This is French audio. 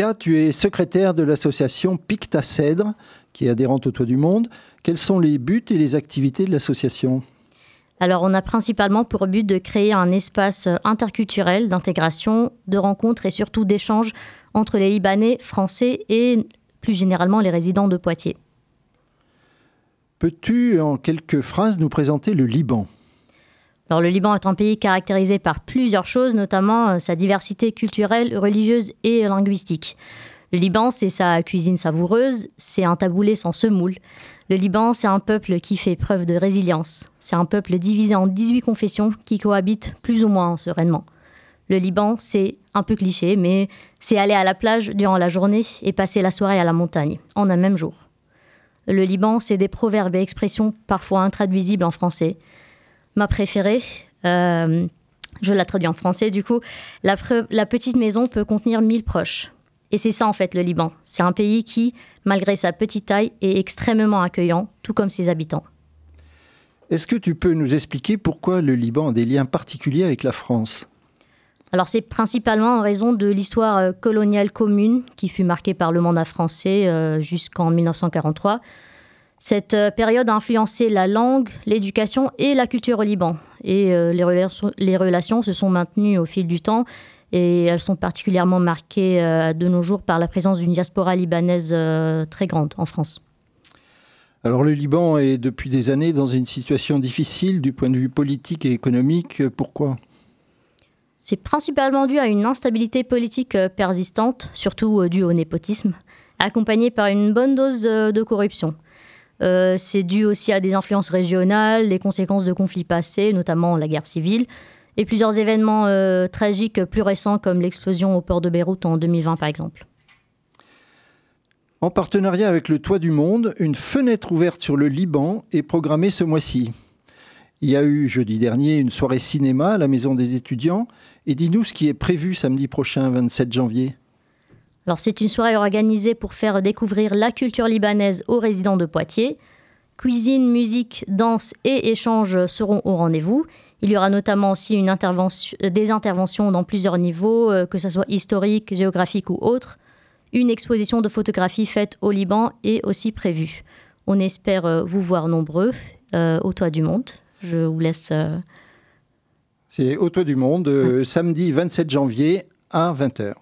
Sophia, tu es secrétaire de l'association Picta Cèdre, qui est adhérente au Toit du Monde. Quels sont les buts et les activités de l'association? Alors, on a principalement pour but de créer un espace interculturel d'intégration, de rencontres et surtout d'échanges entre les Libanais, Français et plus généralement les résidents de Poitiers. Peux-tu en quelques phrases nous présenter le Liban? Le Liban est un pays caractérisé par plusieurs choses, notamment euh, sa diversité culturelle, religieuse et linguistique. Le Liban, c'est sa cuisine savoureuse, c'est un taboulé sans semoule. Le Liban, c'est un peuple qui fait preuve de résilience. C'est un peuple divisé en 18 confessions qui cohabitent plus ou moins sereinement. Le Liban, c'est un peu cliché, mais c'est aller à la plage durant la journée et passer la soirée à la montagne, en un même jour. Le Liban, c'est des proverbes et expressions parfois intraduisibles en français, ma préférée. Euh, je la traduis en français du coup. La, la petite maison peut contenir 1000 proches. Et c'est ça en fait le Liban. C'est un pays qui, malgré sa petite taille, est extrêmement accueillant, tout comme ses habitants. Est-ce que tu peux nous expliquer pourquoi le Liban a des liens particuliers avec la France? Alors c'est principalement en raison de l'histoire euh, coloniale commune qui fut marquée par le mandat français euh, jusqu'en 1943. Cette euh, période a influencé la langue, l'éducation et la culture au Liban. Et euh, les, relations, les, relations, se sont maintenues au fil du temps et elles sont particulièrement marquées euh, de nos jours par la présence d'une diaspora libanaise très grande en France. Alors le Liban est depuis des années dans une situation difficile du point de vue politique et économique. Pourquoi? C'est principalement dû à une instabilité politique persistante, surtout due au népotisme, accompagnée par une bonne dose de corruption. Euh, c'est dû aussi à des influences régionales, les conséquences de conflits passés, notamment la guerre civile, et plusieurs événements euh, tragiques plus récents comme l'explosion au port de Beyrouth en 2020 par exemple. En partenariat avec le Toit du Monde, une fenêtre ouverte sur le Liban est programmée ce mois-ci. Il y a eu jeudi dernier une soirée cinéma à la Maison des étudiants. Et dis-nous ce qui est prévu samedi prochain, 27 janvier. Alors c'est une soirée organisée pour faire découvrir la culture libanaise aux résidents de Poitiers. Cuisine, musique, danse et échanges seront au rendez-vous. Il y aura notamment aussi une intervention, euh, des interventions dans plusieurs niveaux, euh, que ce soit historique, géographique ou autre. Une exposition de photographie faite au Liban est aussi prévue. On espère euh, vous voir nombreux au Toit du Monde. Je vous laisse. C'est au Toit du Monde, samedi 27 janvier à 20h.